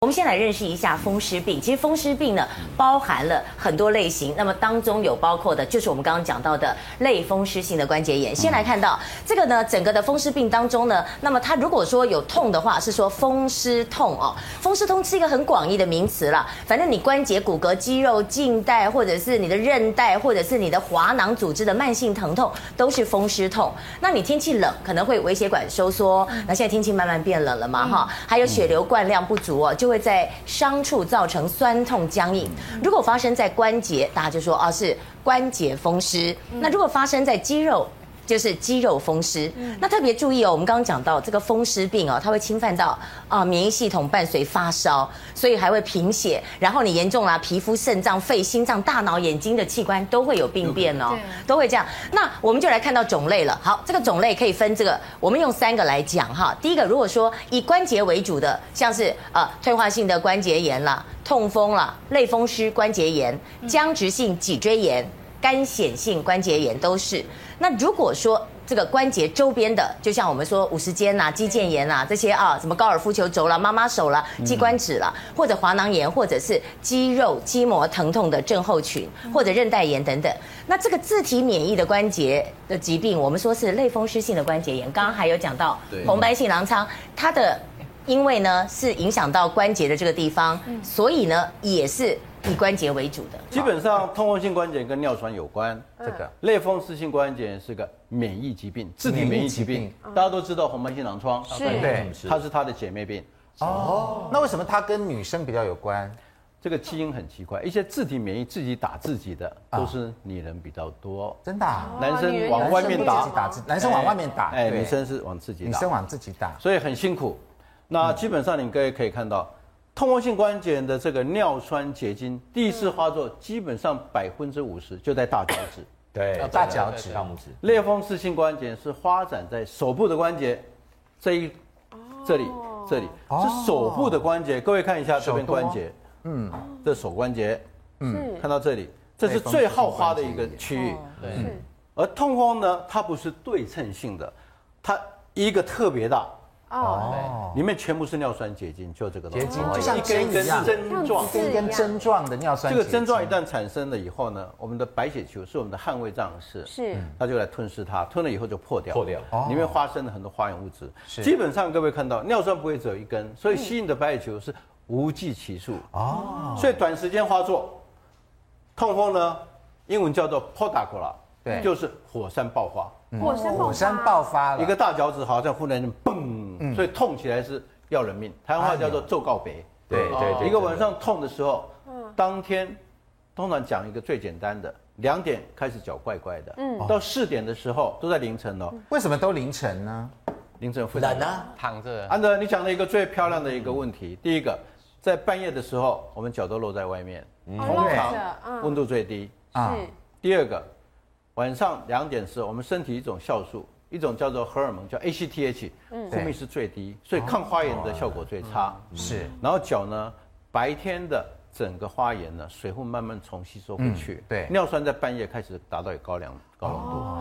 我们先来认识一下风湿病。其实风湿病呢，包含了很多类型。那么当中有包括的，就是我们刚刚讲到的类风湿性的关节炎。先来看到这个呢，整个的风湿病当中呢，那么它如果说有痛的话，是说风湿痛哦。风湿痛是一个很广义的名词了。反正你关节、骨骼、肌肉、静带，或者是你的韧带，或者是你的滑囊组织的慢性疼痛，都是风湿痛。那你天气冷，可能会微血管收缩。那现在天气慢慢变冷了嘛，哈，还有血流灌量不足哦，就会在伤处造成酸痛僵硬。如果发生在关节，大家就说啊是关节风湿。那如果发生在肌肉，就是肌肉风湿。那特别注意哦，我们刚刚讲到这个风湿病哦，它会侵犯到啊免疫系统，伴随发烧，所以还会贫血。然后你严重啦，皮肤、肾脏、肺、心脏、大脑、眼睛的器官都会有病变哦，都会这样。那我们就来看到种类了。好，这个种类可以分这个，我们用三个来讲哈。第一个，如果说以关节为主的，像是呃退化性的关节炎啦、痛风啦、类风湿关节炎、僵直性脊椎炎。干癬性关节炎都是。那如果说这个关节周边的，就像我们说五十肩呐、肌腱炎呐这些啊，什么高尔夫球肘啦、妈妈手啦、膝关节啦，或者滑囊炎，或者是肌肉筋膜疼痛的症候群，或者韧带炎等等。那这个自体免疫的关节的疾病，我们说是类风湿性的关节炎。刚刚还有讲到红斑性狼疮，它的因为呢是影响到关节的这个地方，所以呢也是。以关节为主的，基本上痛风性关节跟尿酸有关。这个类风湿性关节炎是个免疫疾病，自体免疫疾病。大家都知道红斑性狼疮，是，对，它是它的姐妹病。哦，那为什么它跟女生比较有关？这个基因很奇怪，一些自体免疫自己打自己的都是女人比较多。真的？男生往外面打，男生往外面打，哎，女生是往自己打，女生往自己打，所以很辛苦。那基本上你各位可以看到。痛风性关节炎的这个尿酸结晶第一次发作，基本上百分之五十就在大脚趾。对，大脚趾、大拇指。类风湿性关节炎是发展在手部的关节，这一这里这里是手部的关节。各位看一下这边关节，嗯，这手关节，嗯，看到这里，这是最好发的一个区域。对。而痛风呢，它不是对称性的，它一个特别大。哦，里面全部是尿酸结晶，就这个东西，结晶就像针一根，针状，一根一根针状的尿酸。这个针状一旦产生了以后呢，我们的白血球是我们的捍卫战士，是，它就来吞噬它，吞了以后就破掉，破掉，里面发生了很多化学物质。是。基本上各位看到，尿酸不会只有一根，所以吸引的白血球是无计其数。哦，所以短时间发作，痛风呢，英文叫做 Podagora，对，就是火山爆发。火山火山爆发了，一个大脚趾好像忽然间嘣，所以痛起来是要人命。台湾话叫做咒告别。对对对，一个晚上痛的时候，当天通常讲一个最简单的，两点开始脚怪怪的，嗯，到四点的时候都在凌晨哦。为什么都凌晨呢？凌晨冷啊，躺着。安德，你讲了一个最漂亮的一个问题。第一个，在半夜的时候，我们脚都露在外面，通常温度最低啊。第二个。晚上两点时，我们身体一种酵素，一种叫做荷尔蒙，叫 ACTH，分泌是最低，所以抗花炎的效果最差。是，然后脚呢，白天的整个花炎呢，水会慢慢重吸收回去。对，尿酸在半夜开始达到有高量高浓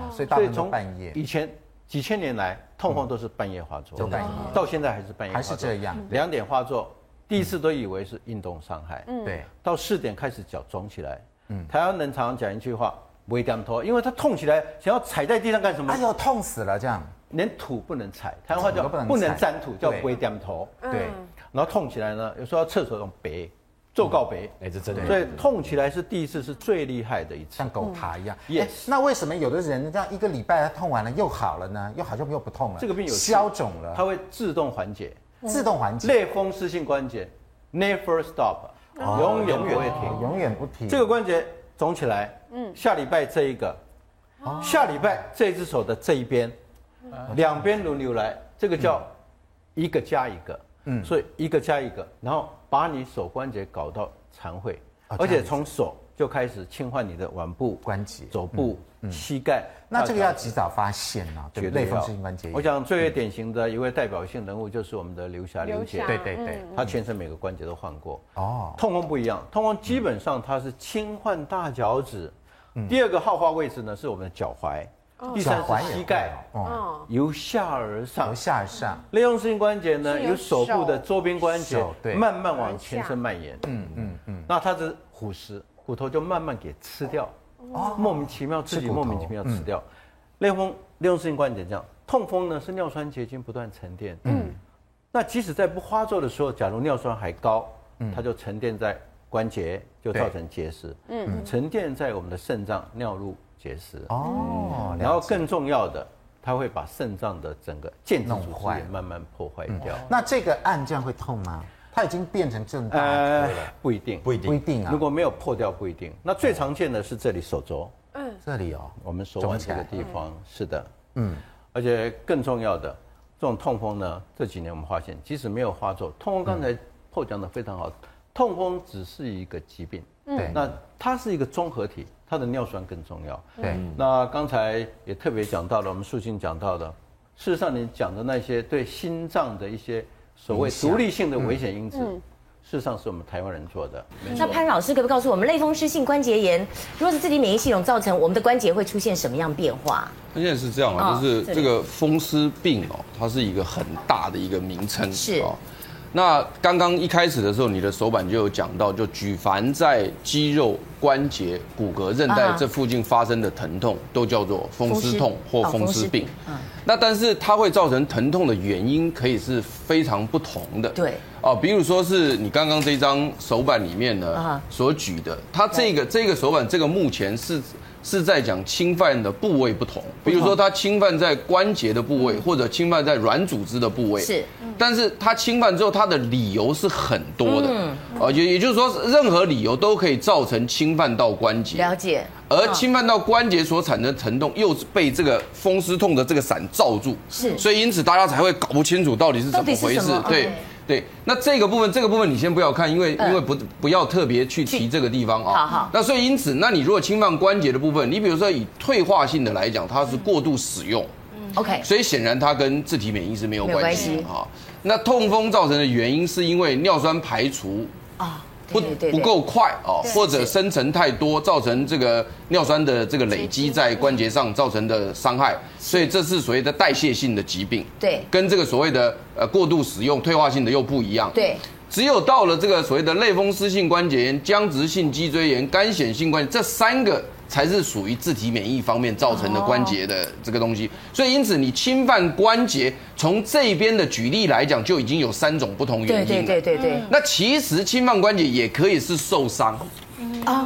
度，所以所以从半夜以前几千年来，痛风都是半夜发作，半夜到现在还是半夜，还是这样。两点发作，第一次都以为是运动伤害，对，到四点开始脚肿起来。嗯，台湾人常常讲一句话。微点头，因为他痛起来，想要踩在地上干什么？哎呦，痛死了！这样连土不能踩，台湾话叫不能沾土，叫微点头。对，然后痛起来呢，有时候要厕所用白，做告别，哎，这真的。所以痛起来是第一次，是最厉害的一次，像狗爬一样。Yes。那为什么有的人这样一个礼拜他痛完了又好了呢？又好像又不痛了？这个病有消肿了，它会自动缓解，自动缓解。类风湿性关节，never stop，永远不会停，永远不停。这个关节。肿起来，嗯，下礼拜这一个，下礼拜这只手的这一边，两边轮流来，这个叫一个加一个，嗯，所以一个加一个，然后把你手关节搞到残废，而且从手就开始侵犯你的腕部关节、肘部、膝盖。那这个要及早发现啊，对，类风湿性关节炎。我想最为典型的一位代表性人物就是我们的刘霞刘姐，对对对，她全身每个关节都换过。哦，痛风不一样，痛风基本上它是轻换大脚趾，第二个好发位置呢是我们的脚踝，第三是膝盖，哦，由下而上，由下而上。类风湿性关节呢，由手部的周边关节慢慢往前身蔓延，嗯嗯嗯，那它是虎食，骨头就慢慢给吃掉，哦，莫名其妙自己莫名其妙吃掉。类风类风湿性关节这样，痛风呢是尿酸结晶不断沉淀，嗯，那即使在不发作的时候，假如尿酸还高，嗯，它就沉淀在关节，就造成结石，嗯，沉淀在我们的肾脏尿路。结石。哦，然后更重要的，它会把肾脏的整个建筑组织也慢慢破坏掉。那这个按这样会痛吗？它已经变成正大了，不一定，不一定，不一定啊。如果没有破掉，不一定。那最常见的是这里手肘，嗯，这里哦，我们手腕这个地方，是的，嗯。而且更重要的，这种痛风呢，这几年我们发现，即使没有发作，痛风刚才破讲的非常好，痛风只是一个疾病，对，那它是一个综合体。它的尿酸更重要。对，那刚才也特别讲到了，我们素卿讲到的，事实上你讲的那些对心脏的一些所谓独立性的危险因子，事实上是我们台湾人做的。那潘老师可不可以告诉我们，类风湿性关节炎，如果是自己免疫系统造成，我们的关节会出现什么样变化？那现在是这样啊，就是这个风湿病哦，它是一个很大的一个名称。是。那刚刚一开始的时候，你的手板就有讲到，就举凡在肌肉、关节、骨骼、韧带这附近发生的疼痛，都叫做风湿痛或风湿病。那但是它会造成疼痛的原因，可以是非常不同的。对。哦，比如说是你刚刚这张手板里面呢所举的，它这个这个手板这个目前是。是在讲侵犯的部位不同，比如说它侵犯在关节的部位，或者侵犯在软组织的部位。是，但是它侵犯之后，它的理由是很多的。嗯，啊，也也就是说，任何理由都可以造成侵犯到关节。了解。而侵犯到关节所产生的疼痛，又是被这个风湿痛的这个伞罩住。是。所以因此大家才会搞不清楚到底是怎么回事。对。对，那这个部分，这个部分你先不要看，因为因为不不要特别去提这个地方啊。好好。那所以因此，那你如果侵犯关节的部分，你比如说以退化性的来讲，它是过度使用。嗯。OK。所以显然它跟自体免疫是没有关系啊。那痛风造成的原因是因为尿酸排除啊。不不够快哦，或者生成太多，造成这个尿酸的这个累积在关节上造成的伤害，所以这是所谓的代谢性的疾病。对，跟这个所谓的呃过度使用退化性的又不一样。对，只有到了这个所谓的类风湿性关节炎、僵直性脊椎炎、干癣性关节这三个。才是属于自体免疫方面造成的关节的这个东西，所以因此你侵犯关节，从这边的举例来讲，就已经有三种不同原因了。对对对对对。那其实侵犯关节也可以是受伤，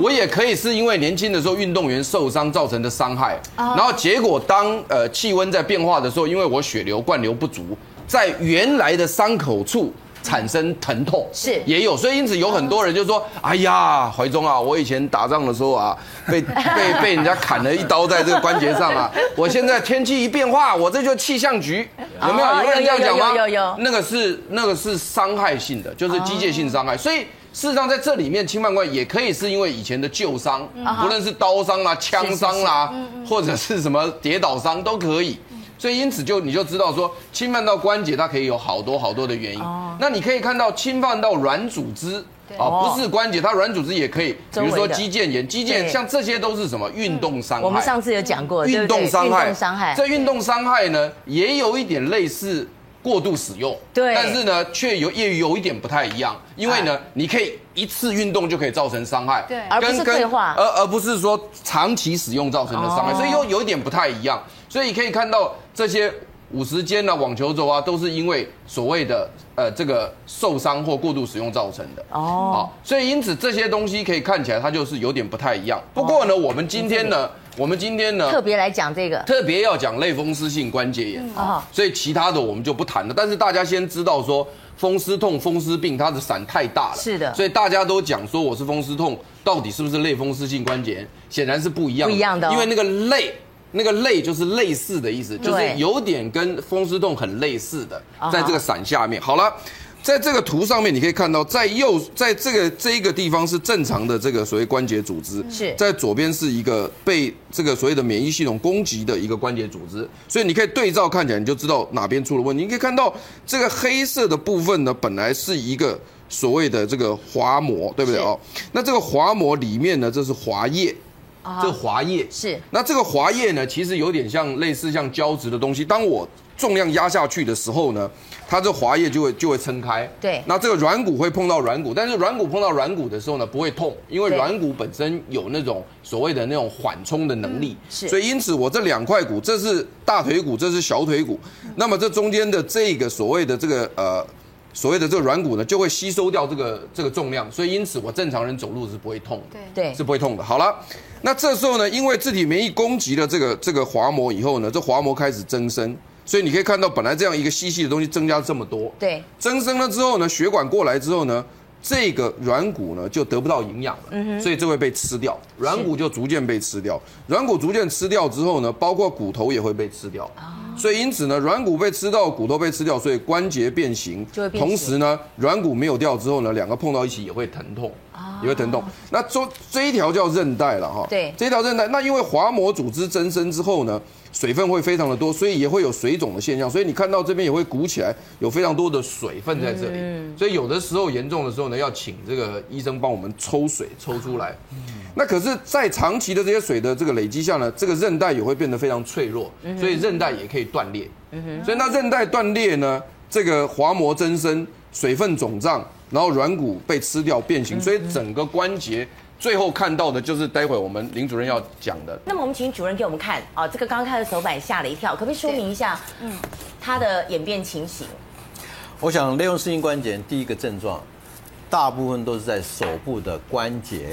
我也可以是因为年轻的时候运动员受伤造成的伤害，然后结果当呃气温在变化的时候，因为我血流灌流不足，在原来的伤口处。产生疼痛是也有，所以因此有很多人就说：“哎呀，怀中啊，我以前打仗的时候啊，被 被被人家砍了一刀在这个关节上啊，我现在天气一变化，我这就气象局有没有？有人这样讲吗？有有有，那个是那个是伤害性的，就是机械性伤害。所以事实上在这里面侵犯关也可以是因为以前的旧伤，不论是刀伤啦、枪伤啦，或者是什么跌倒伤都可以。”所以因此就你就知道说，侵犯到关节，它可以有好多好多的原因。哦。那你可以看到侵犯到软组织，啊，不是关节，它软组织也可以，比如说肌腱炎、肌腱，像这些都是什么运动伤害。我们上次有讲过，运动伤害。伤害。这运动伤害呢，也有一点类似过度使用。对。但是呢，却有也有一点不太一样，因为呢，你可以一次运动就可以造成伤害。对。而不是退化。而而不是说长期使用造成的伤害，所以又有一点不太一样。所以可以看到。这些五十肩啊、网球肘啊，都是因为所谓的呃这个受伤或过度使用造成的哦。好，所以因此这些东西可以看起来它就是有点不太一样。不过呢，我们今天呢，我们今天呢特别来讲这个，特别要讲类风湿性关节炎啊。所以其他的我们就不谈了。但是大家先知道说，风湿痛、风湿病它的伞太大了。是的。所以大家都讲说我是风湿痛，到底是不是类风湿性关节炎？显然是不一样的。不一样的。因为那个类。那个类就是类似的意思，就是有点跟风湿痛很类似的，在这个伞下面。好了，在这个图上面你可以看到，在右，在这个这一个地方是正常的这个所谓关节组织，是在左边是一个被这个所谓的免疫系统攻击的一个关节组织，所以你可以对照看起来，你就知道哪边出了问题。你可以看到这个黑色的部分呢，本来是一个所谓的这个滑膜，对不对哦？那这个滑膜里面呢，这是滑液。这个滑液是。那这个滑液呢，其实有点像类似像胶质的东西。当我重量压下去的时候呢，它这滑液就会就会撑开。对。那这个软骨会碰到软骨，但是软骨碰到软骨的时候呢，不会痛，因为软骨本身有那种所谓的那种缓冲的能力。是。所以因此我这两块骨，这是大腿骨，这是小腿骨。那么这中间的这个所谓的这个呃。所谓的这个软骨呢，就会吸收掉这个这个重量，所以因此我正常人走路是不会痛的，对，是不会痛的。好了，那这时候呢，因为自体免疫攻击了这个这个滑膜以后呢，这滑膜开始增生，所以你可以看到本来这样一个细细的东西增加这么多，对，增生了之后呢，血管过来之后呢。这个软骨呢就得不到营养了，嗯哼，所以这会被吃掉，软骨就逐渐被吃掉，软骨逐渐吃掉之后呢，包括骨头也会被吃掉，所以因此呢，软骨被吃到，骨头被吃掉，所以关节变形，同时呢，软骨没有掉之后呢，两个碰到一起也会疼痛，也会疼痛。那这这一条叫韧带了哈，对，这条韧带，那因为滑膜组织增生之后呢。水分会非常的多，所以也会有水肿的现象。所以你看到这边也会鼓起来，有非常多的水分在这里。所以有的时候严重的时候呢，要请这个医生帮我们抽水抽出来。那可是，在长期的这些水的这个累积下呢，这个韧带也会变得非常脆弱，所以韧带也可以断裂。所以那韧带断裂呢，这个滑膜增生、水分肿胀，然后软骨被吃掉变形，所以整个关节。最后看到的就是待会我们林主任要讲的。那么我们请主任给我们看啊，这个刚刚看的手板吓了一跳，可不可以说明一下，嗯，它的演变情形？我想类风湿性关节第一个症状，大部分都是在手部的关节，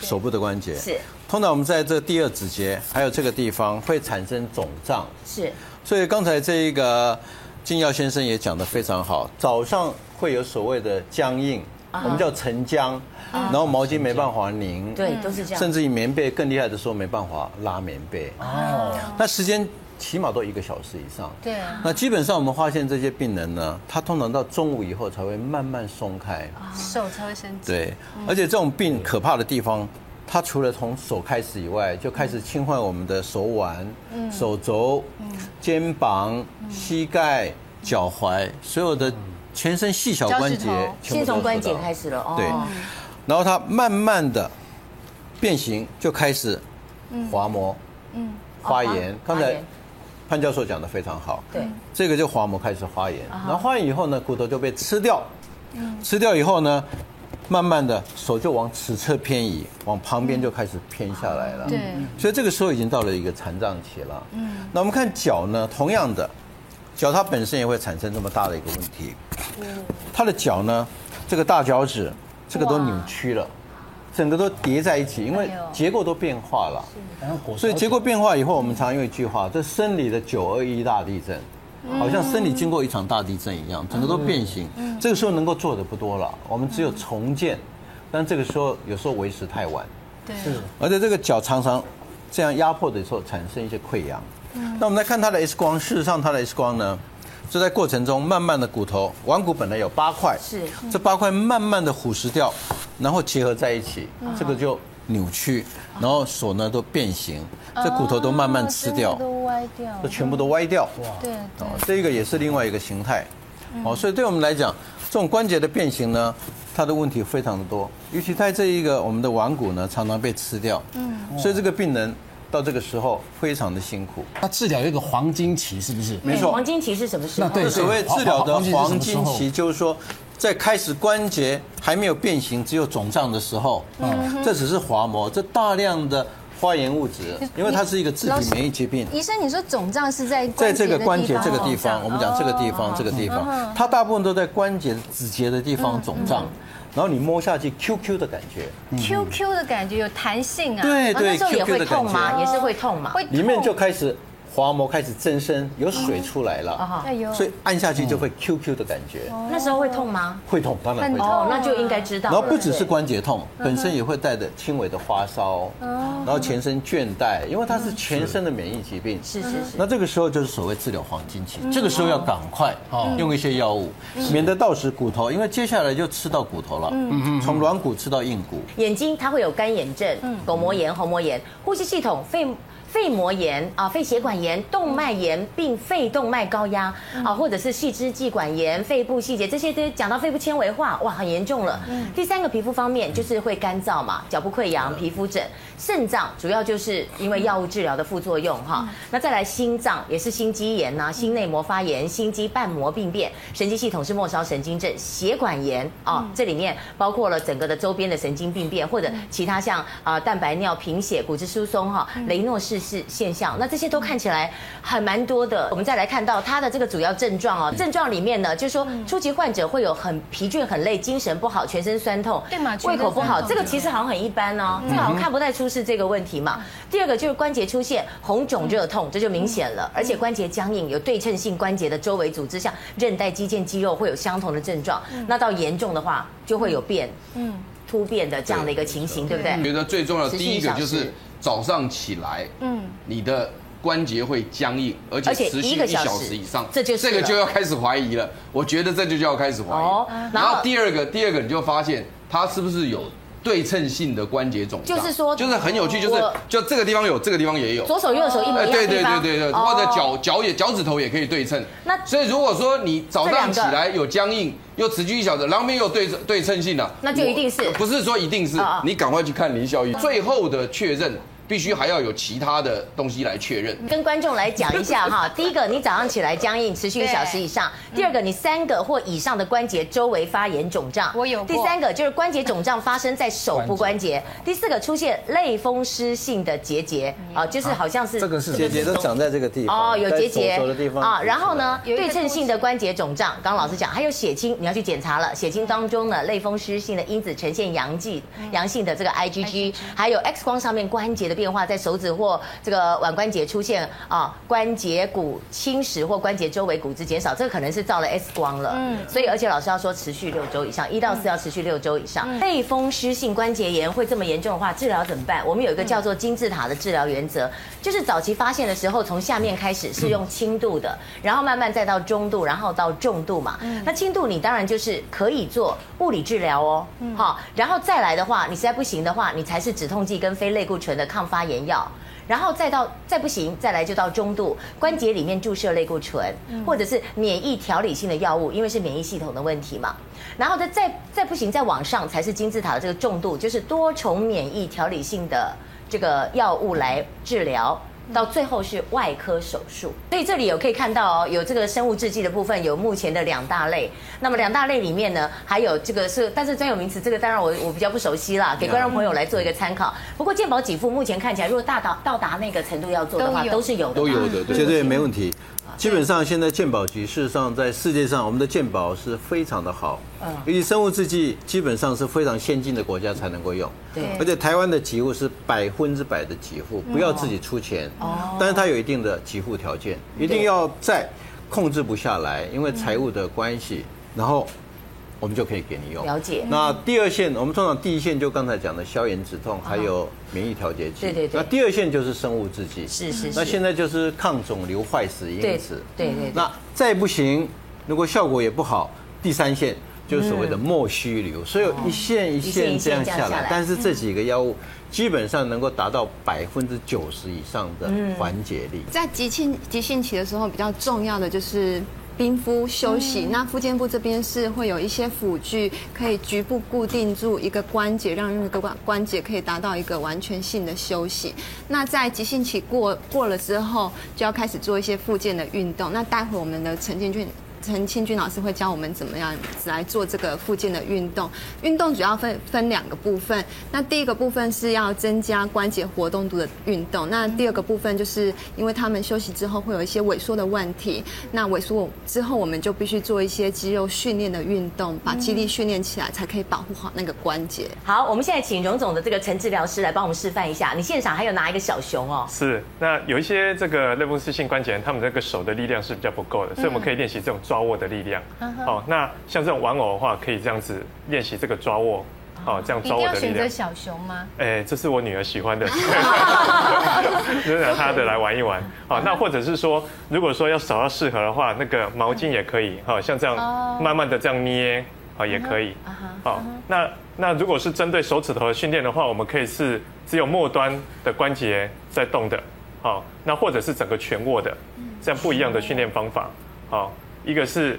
手部的关节是。通常我们在这第二指节还有这个地方会产生肿胀，是。所以刚才这一个金耀先生也讲得非常好，早上会有所谓的僵硬。我们叫沉僵，然后毛巾没办法拧，对，都是这样。甚至于棉被更厉害的时候没办法拉棉被。哦，那时间起码都一个小时以上。对啊。那基本上我们发现这些病人呢，他通常到中午以后才会慢慢松开。手才会伸直。对，而且这种病可怕的地方，它除了从手开始以外，就开始侵犯我们的手腕、手肘、肩膀、膝盖、脚踝，所有的。全身细小关节，先从关节开始了哦。对，然后它慢慢的变形，就开始滑膜，嗯，发炎。刚才潘教授讲的非常好，对，这个就滑膜开始发炎，然后发炎以后呢，骨头就被吃掉，吃掉以后呢，慢慢的手就往此侧偏移，往旁边就开始偏下来了，对，所以这个时候已经到了一个残障期了。嗯，那我们看脚呢，同样的。脚它本身也会产生这么大的一个问题，它的脚呢，这个大脚趾这个都扭曲了，整个都叠在一起，因为结构都变化了。所以结构变化以后，我们常用一句话，这生理的九二一大地震，好像生理经过一场大地震一样，整个都变形。这个时候能够做的不多了，我们只有重建，但这个时候有时候为时太晚。对，而且这个脚常常这样压迫的时候产生一些溃疡。那我们来看它的 X 光，事实上它的 X 光呢，就在过程中慢慢的骨头腕骨本来有八块，是。这八块慢慢的腐蚀掉，然后结合在一起，这个就扭曲，然后手呢都变形，这骨头都慢慢吃掉，都歪掉，这全部都歪掉，哇，对，哦，这个也是另外一个形态，哦，所以对我们来讲，这种关节的变形呢，它的问题非常的多，尤其在这一个我们的腕骨呢，常常被吃掉，嗯，所以这个病人。到这个时候非常的辛苦。他治疗有一个黄金期，是不是？没错。黄金期是什么时候？那对，所谓治疗的黄金期，就是说，在开始关节还没有变形，只有肿胀的时候，嗯，这只是滑膜，这大量的发炎物质，因为它是一个自体免疫疾病。医生，你说肿胀是在在这个关节这个地方，我们讲这个地方，这个地方，它大部分都在关节指节的地方肿胀。然后你摸下去，Q Q 的感觉，Q Q 的感觉有弹性啊，对对，那时候也会痛吗？也是会痛吗？会，里面就开始。滑膜开始增生，有水出来了，所以按下去就会 Q Q 的感觉。那时候会痛吗？会痛，当然会痛。哦，那就应该知道。然后不只是关节痛，本身也会带着轻微的发烧，然后全身倦怠，因为它是全身的免疫疾病。是是是。那这个时候就是所谓治疗黄金期，这个时候要赶快用一些药物，免得到时骨头，因为接下来就吃到骨头了。嗯，从软骨吃到硬骨。眼睛它会有干眼症、巩膜炎、虹膜炎，呼吸系统肺。肺膜炎啊、肺血管炎、动脉炎并肺动脉高压啊，或者是细支气管炎、肺部细节这些都讲到肺部纤维化，哇，很严重了。第三个皮肤方面就是会干燥嘛，脚部溃疡、皮肤疹。肾脏主要就是因为药物治疗的副作用哈。那再来心脏也是心肌炎呐、心内膜发炎、心肌瓣膜病变、神经系统是末梢神经症、血管炎啊，这里面包括了整个的周边的神经病变或者其他像啊蛋白尿、贫血、骨质疏松哈、雷诺氏氏现象，那这些都看起来还蛮多的。我们再来看到它的这个主要症状哦，症状里面呢，就是说初级患者会有很疲倦、很累、精神不好、全身酸痛，对嘛？胃口不好，这个其实好像很一般哦，这个好像看不太出是这个问题嘛。第二个就是关节出现红肿热痛，这就明显了，而且关节僵硬，有对称性关节的周围组织，像韧带、肌腱、肌肉会有相同的症状。那到严重的话，就会有变，嗯，突变的这样的一个情形，对不对？觉得最重要的第一个就是早上起来，嗯，你的关节会僵硬，而且持续一小时以上，这就这个就要开始怀疑了。我觉得这就叫开始怀疑。然后第二个，第二个你就发现它是不是有。对称性的关节肿胀，就是说，就是很有趣，就是就这个地方有，这个地方也有，左手右手一模一样。对对对对对，或者脚脚也脚趾头也可以对称。那所以如果说你早上起来有僵硬，又持续一小时，两边又对对称性了，那就一定是，不是说一定是，你赶快去看林孝义，最后的确认。必须还要有其他的东西来确认。跟观众来讲一下哈，第一个，你早上起来僵硬，持续一小时以上；第二个，你三个或以上的关节周围发炎肿胀；我有。第三个就是关节肿胀发生在手部关节；第四个出现类风湿性的结节啊，就是好像是这个是结节都长在这个地方哦，有结节。的地方啊。然后呢，对称性的关节肿胀，刚刚老师讲，还有血清，你要去检查了，血清当中呢，类风湿性的因子呈现阳剂阳性的这个 IgG，还有 X 光上面关节的变化，在手指。或这个腕关节出现啊关节骨侵蚀或关节周围骨质减少，这个可能是照了 X 光了。嗯，所以而且老师要说持续六周以上，一到四要持续六周以上。类风湿性关节炎会这么严重的话，治疗怎么办？我们有一个叫做金字塔的治疗原则，就是早期发现的时候，从下面开始是用轻度的，然后慢慢再到中度，然后到重度嘛。嗯那轻度你当然就是可以做物理治疗哦。好，然后再来的话，你实在不行的话，你才是止痛剂跟非类固醇的抗发炎药。然后再到再不行，再来就到中度关节里面注射类固醇，或者是免疫调理性的药物，因为是免疫系统的问题嘛。然后再再再不行，再往上才是金字塔的这个重度，就是多重免疫调理性的这个药物来治疗。到最后是外科手术，所以这里有可以看到哦，有这个生物制剂的部分，有目前的两大类。那么两大类里面呢，还有这个是，但是专有名词这个当然我我比较不熟悉啦，给观众朋友来做一个参考。不过健保给付目前看起来，如果大到到达那个程度要做的话，都是有的，都有的，绝对没问题。基本上现在鉴宝局事实上在世界上，我们的鉴宝是非常的好。嗯，尤其生物制剂基本上是非常先进的国家才能够用。对，而且台湾的给付是百分之百的给付，不要自己出钱。哦，但是它有一定的给付条件，一定要在控制不下来，因为财务的关系，然后。我们就可以给你用。了解。那第二线，我们通常第一线就刚才讲的消炎止痛，还有免疫调节剂。对对对。那第二线就是生物制剂。是是是。那现在就是抗肿瘤坏死因子。对对对。那再不行，如果效果也不好，第三线就是所谓的莫须瘤。所以一线一线这样下来，但是这几个药物基本上能够达到百分之九十以上的缓解力。在急性急性期的时候，比较重要的就是。冰敷休息，那附件部这边是会有一些辅具，可以局部固定住一个关节，让那个关关节可以达到一个完全性的休息。那在急性期过过了之后，就要开始做一些附件的运动。那待会我们的陈建俊。陈清军老师会教我们怎么样来做这个附近的运动。运动主要分分两个部分。那第一个部分是要增加关节活动度的运动。那第二个部分就是因为他们休息之后会有一些萎缩的问题。那萎缩之后，我们就必须做一些肌肉训练的运动，把肌力训练起来，才可以保护好那个关节。好，我们现在请荣总的这个陈治疗师来帮我们示范一下。你现场还有拿一个小熊哦。是。那有一些这个类风湿性关节炎，他们这个手的力量是比较不够的，所以我们可以练习这种。抓握的力量，好，那像这种玩偶的话，可以这样子练习这个抓握，好，这样抓握的力量。一定要选择小熊吗？哎，这是我女儿喜欢的，就拿她的来玩一玩。好，那或者是说，如果说要找到适合的话，那个毛巾也可以，好，像这样慢慢的这样捏，好，也可以。好，那那如果是针对手指头的训练的话，我们可以是只有末端的关节在动的。好，那或者是整个全握的，这样不一样的训练方法。好，一个是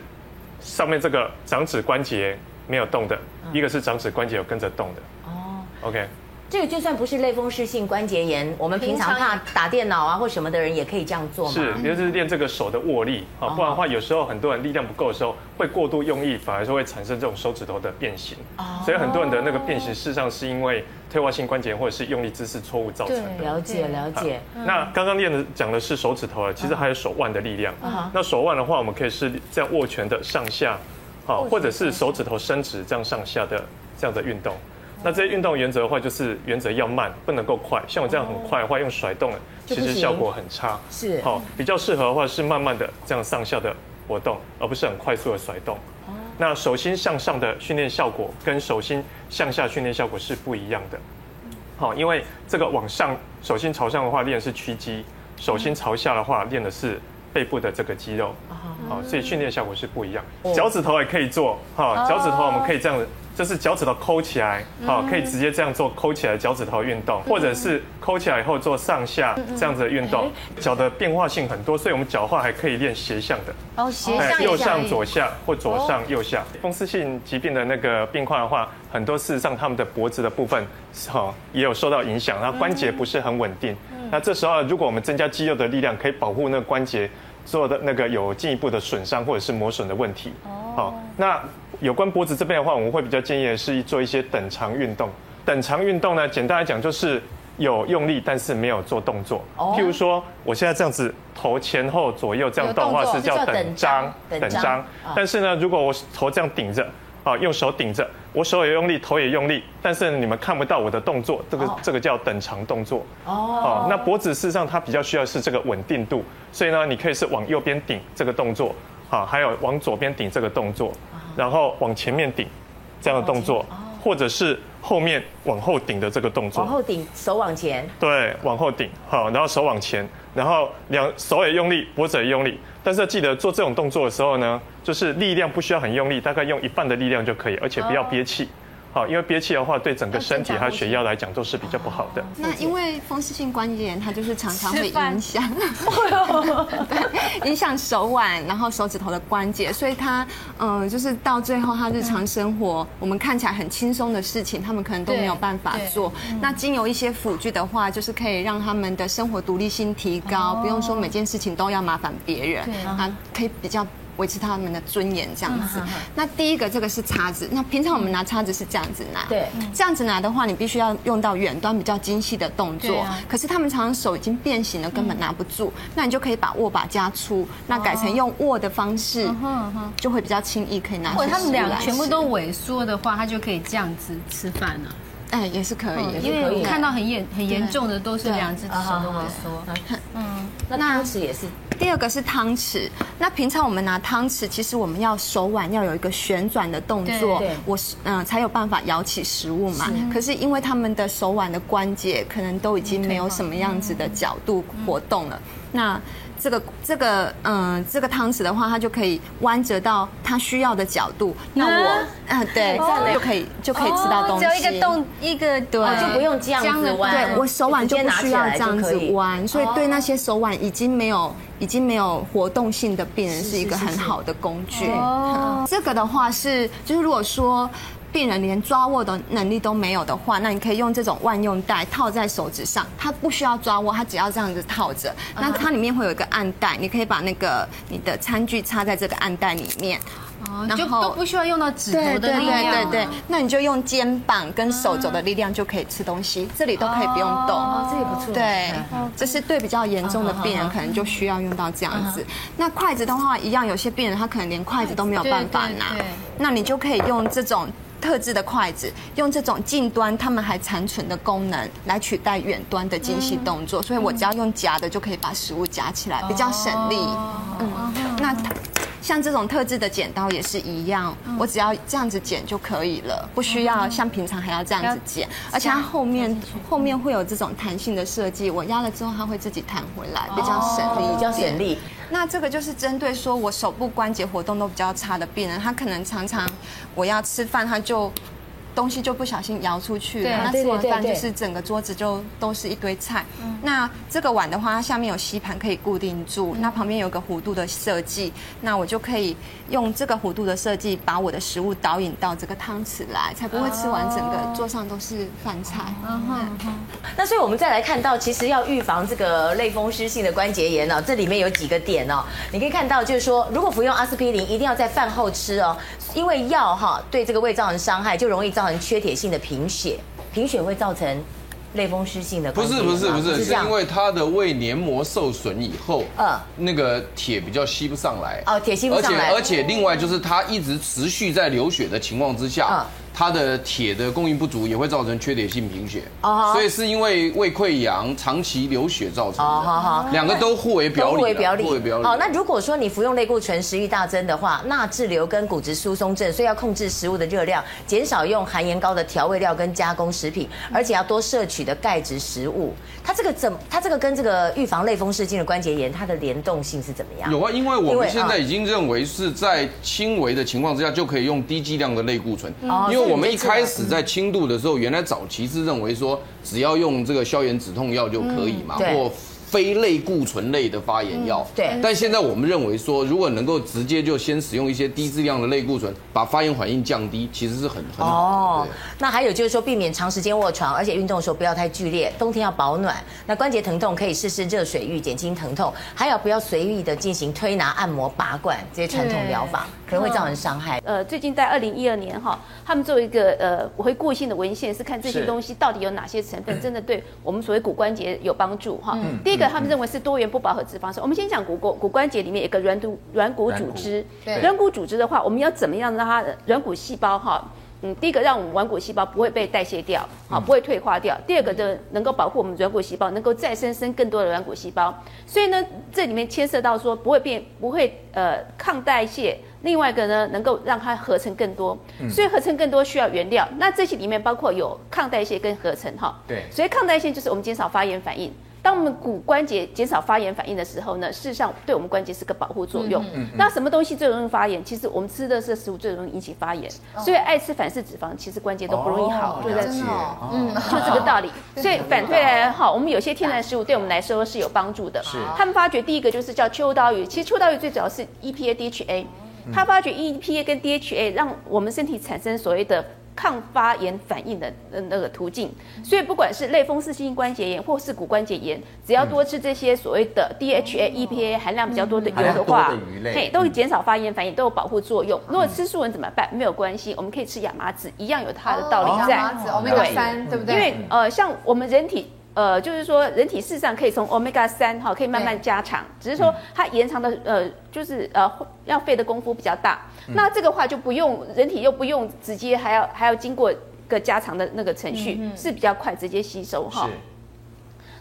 上面这个掌指关节没有动的，一个是掌指关节有跟着动的。哦，OK。这个就算不是类风湿性关节炎，我们平常怕打电脑啊或什么的人也可以这样做吗？是，就是练这个手的握力啊，不然的话有时候很多人力量不够的时候会过度用力，反而是会产生这种手指头的变形。哦所以很多人的那个变形事实上是因为退化性关节或者是用力姿势错误造成的。了解了解。那刚刚练的讲的是手指头啊，其实还有手腕的力量。那手腕的话，我们可以是这样握拳的上下，好，或者是手指头伸直这样上下的这样的运动。那这些运动原则的话，就是原则要慢，不能够快。像我这样很快的话，用甩动，其实效果很差。是，好，比较适合的话是慢慢的这样上下的活动，而不是很快速的甩动。那手心向上的训练效果跟手心向下训练效果是不一样的。好，因为这个往上手心朝上的话练的是屈肌，手心朝下的话练的是背部的这个肌肉。好，所以训练效果是不一样。脚趾头也可以做，哈，脚趾头我们可以这样子。就是脚趾头抠起来，好，可以直接这样做抠起来脚趾头运动，或者是抠起来以后做上下这样子的运动。脚的变化性很多，所以我们脚踝还可以练斜向的。哦，斜向。右上左下或左上右下。风湿性疾病的那个病况的话，很多事实上他们的脖子的部分，哈，也有受到影响，然后关节不是很稳定。那这时候如果我们增加肌肉的力量，可以保护那个关节做的那个有进一步的损伤或者是磨损的问题。好，那。有关脖子这边的话，我们会比较建议的是做一些等长运动。等长运动呢，简单来讲就是有用力，但是没有做动作。譬如说，我现在这样子头前后左右这样动的话，是叫等张。等张。但是呢，如果我头这样顶着，啊，用手顶着，我手也用力，头也用力，但是你们看不到我的动作，这个这个叫等长动作。哦。那脖子事实上它比较需要是这个稳定度，所以呢，你可以是往右边顶这个动作，啊，还有往左边顶这个动作。然后往前面顶，这样的动作，或者是后面往后顶的这个动作。往后顶，手往前。对，往后顶，好，然后手往前，然后两手也用力，脖子也用力。但是记得做这种动作的时候呢，就是力量不需要很用力，大概用一半的力量就可以，而且不要憋气。好，因为憋气的话，对整个身体还有血压来讲都是比较不好的。那因为风湿性关节炎，它就是常常会影响，影响手腕，然后手指头的关节，所以它嗯，就是到最后他日常生活，我们看起来很轻松的事情，他们可能都没有办法做。那经由一些辅具的话，就是可以让他们的生活独立性提高，不用说每件事情都要麻烦别人，啊可以比较。维持他们的尊严这样子。那第一个这个是叉子，那平常我们拿叉子是这样子拿，对，这样子拿的话，你必须要用到远端比较精细的动作。可是他们常常手已经变形了，根本拿不住。那你就可以把握把加粗，那改成用握的方式，就会比较轻易可以拿。如果他们两个全部都萎缩的话，他就可可以这样子吃饭了。哎，也是可以，因为我看到很严很严重的都是两只手都萎缩。嗯，那汤匙也是。第二个是汤匙，那平常我们拿汤匙，其实我们要手腕要有一个旋转的动作，我是嗯才有办法舀起食物嘛。可是因为他们的手腕的关节可能都已经没有什么样子的角度活动了，那。这个这个嗯，这个汤匙的话，它就可以弯折到它需要的角度。那我嗯，对，这样就可以就可以吃到东西。只有一个动一个对，就不用这样子弯。对，我手腕就不需要这样子弯，所以对那些手腕已经没有已经没有活动性的病人是一个很好的工具。哦，这个的话是就是如果说。病人连抓握的能力都没有的话，那你可以用这种万用带套在手指上，它不需要抓握，它只要这样子套着。那它里面会有一个暗袋，你可以把那个你的餐具插在这个暗袋里面。哦，然后都不需要用到指头的力量。对对对，那你就用肩膀跟手肘的力量就可以吃东西，这里都可以不用动。哦，这也不错。对，这是对比较严重的病人可能就需要用到这样子。那筷子的话一样，有些病人他可能连筷子都没有办法拿，那你就可以用这种。特制的筷子，用这种近端他们还残存的功能来取代远端的精细动作，所以我只要用夹的就可以把食物夹起来，比较省力。嗯，那像这种特制的剪刀也是一样，我只要这样子剪就可以了，不需要像平常还要这样子剪，而且它后面后面会有这种弹性的设计，我压了之后它会自己弹回来，比较省力，比较省力。那这个就是针对说我手部关节活动都比较差的病人，他可能常常我要吃饭他就东西就不小心摇出去了，对那吃完饭就是整个桌子就都是一堆菜。那这个碗的话，它下面有吸盘可以固定住，那旁边有个弧度的设计，那我就可以用这个弧度的设计，把我的食物导引到这个汤匙来，才不会吃完整个桌上都是饭菜。那所以我们再来看到，其实要预防这个类风湿性的关节炎呢，这里面有几个点哦，你可以看到，就是说，如果服用阿司匹林，一定要在饭后吃哦，因为药哈对这个胃造成伤害，就容易造成缺铁性的贫血，贫血会造成类风湿性的。不是不是不是，是因为它的胃黏膜受损以后，嗯那个铁比较吸不上来，哦铁吸不上来而且而且另外就是它一直持续在流血的情况之下嗯。它的铁的供应不足，也会造成缺铁性贫血。哦所以是因为胃溃疡长期流血造成的。两个都互为表里。互为表里。互为表里。好，那如果说你服用类固醇，食欲大增的话，钠滞留跟骨质疏松症，所以要控制食物的热量，减少用含盐高的调味料跟加工食品，而且要多摄取的钙质食物。它这个怎？它这个跟这个预防类风湿性的关节炎，它的联动性是怎么样？有啊，因为我们现在已经认为是在轻微的情况之下就可以用低剂量的类固醇，哦因为我们一开始在轻度的时候，原来早期是认为说只要用这个消炎止痛药就可以嘛，嗯或非类固醇类的发炎药。对但现在我们认为说，如果能够直接就先使用一些低剂量的类固醇，把发炎反应降低，其实是很很好哦那还有就是说，避免长时间卧床，而且运动的时候不要太剧烈，冬天要保暖。那关节疼痛可以试试热水浴减轻疼痛，还有不要随意的进行推拿、按摩、拔罐这些传统疗法，可能会造成伤害。呃，最近在二零一二年哈，他们做一个呃回顾性的文献，是看这些东西到底有哪些成分真的对我们所谓骨关节有帮助哈。嗯第一个，他们认为是多元不饱和脂肪酸。我们先讲骨骨骨关节里面有一个软骨软骨组织，软骨组织的话，我们要怎么样让它软骨细胞哈？嗯，第一个让我们软骨细胞不会被代谢掉，好，不会退化掉。第二个就，能够保护我们软骨细胞，能够再生生更多的软骨细胞。所以呢，这里面牵涉到说不会变，不会呃抗代谢。另外一个呢，能够让它合成更多。所以合成更多需要原料。那这些里面包括有抗代谢跟合成哈。对所以抗代谢就是我们减少发炎反应。当我们骨关节减少发炎反应的时候呢，事实上对我们关节是个保护作用。那什么东西最容易发炎？其实我们吃的是食物最容易引起发炎。所以爱吃反式脂肪，其实关节都不容易好，对不对？嗯，就这个道理。所以反推来哈，我们有些天然食物对我们来说是有帮助的。是。他们发觉第一个就是叫秋刀鱼，其实秋刀鱼最主要是 EPA、DHA。他发觉 EPA 跟 DHA 让我们身体产生所谓的抗发炎反应的那个途径，所以不管是类风湿性关节炎或是骨关节炎，只要多吃这些所谓的 DHA、EPA 含量比较多的油的话，嘿，都会减少发炎反应，都有保护作用。如果吃素人怎么办？没有关系，我们可以吃亚麻籽，一样有它的道理在。亚麻籽，Omega 三，对不对？因为呃，像我们人体。呃，就是说，人体事实上可以从 omega 三哈，可以慢慢加长，只是说它延长的呃，就是呃要费的功夫比较大。那这个话就不用，人体又不用直接还要还要经过个加长的那个程序，是比较快直接吸收哈。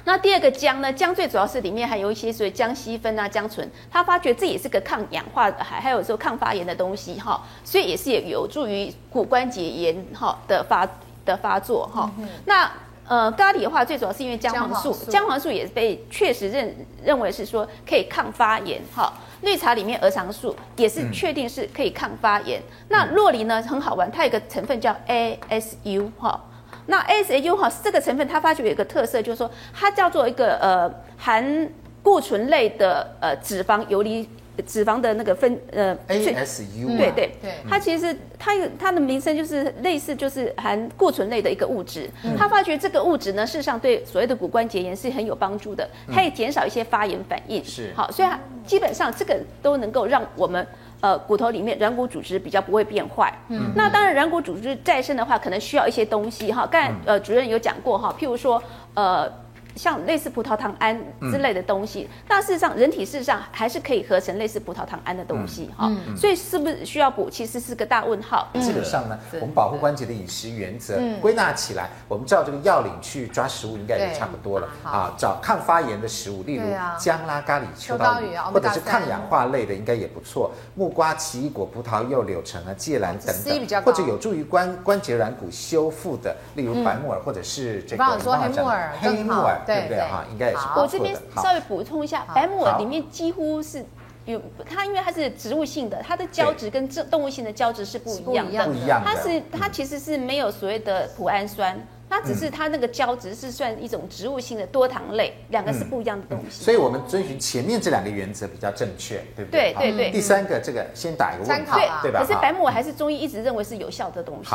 那第二个姜呢？姜最主要是里面还有一些所谓姜烯酚啊、姜醇，它发觉这也是个抗氧化，还还有说抗发炎的东西哈，所以也是也有助于骨关节炎哈的发的发作哈。那呃，咖喱的话，最主要是因为姜黄素，姜黄素也被确实认认为是说可以抗发炎哈。绿茶里面儿茶素也是确定是可以抗发炎。那洛梨呢，很好玩，它有一个成分叫 ASU 哈。那 ASU 哈这个成分，它发觉有一个特色，就是说它叫做一个呃含固醇类的呃脂肪游离。脂肪的那个分呃，ASU，对对对，它其实它它的名称就是类似就是含固醇类的一个物质。他发觉这个物质呢，事实上对所谓的骨关节炎是很有帮助的，它也减少一些发炎反应。是好，所以它基本上这个都能够让我们呃骨头里面软骨组织比较不会变坏。嗯，那当然软骨组织再生的话，可能需要一些东西哈。刚才呃主任有讲过哈，譬如说呃。像类似葡萄糖胺之类的东西，那事实上人体事实上还是可以合成类似葡萄糖胺的东西哈，所以是不是需要补，其实是个大问号。基本上呢，我们保护关节的饮食原则归纳起来，我们照这个要领去抓食物，应该也差不多了。啊。找抗发炎的食物，例如姜啦、咖喱、秋刀鱼，或者是抗氧化类的，应该也不错。木瓜、奇异果、葡萄柚、柳橙啊、芥兰等等，或者有助于关关节软骨修复的，例如白木耳或者是这个说黑木耳，黑木耳。对不对哈？应该也是。我这边稍微补充一下，白木耳里面几乎是有它，因为它是植物性的，它的胶质跟这动物性的胶质是不一样的。不一样的。它是它其实是没有所谓的脯氨酸。它只是它那个胶质是算一种植物性的多糖类，两个是不一样的东西。所以我们遵循前面这两个原则比较正确，对不对？对对对。第三个这个先打一个问号，对吧？可是白木耳还是中医一直认为是有效的东西。